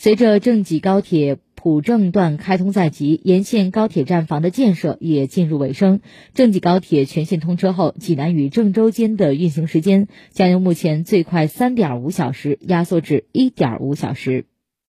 随着郑济高铁普郑段开通在即，沿线高铁站房的建设也进入尾声。郑济高铁全线通车后，济南与郑州间的运行时间将由目前最快三点五小时压缩至一点五小时。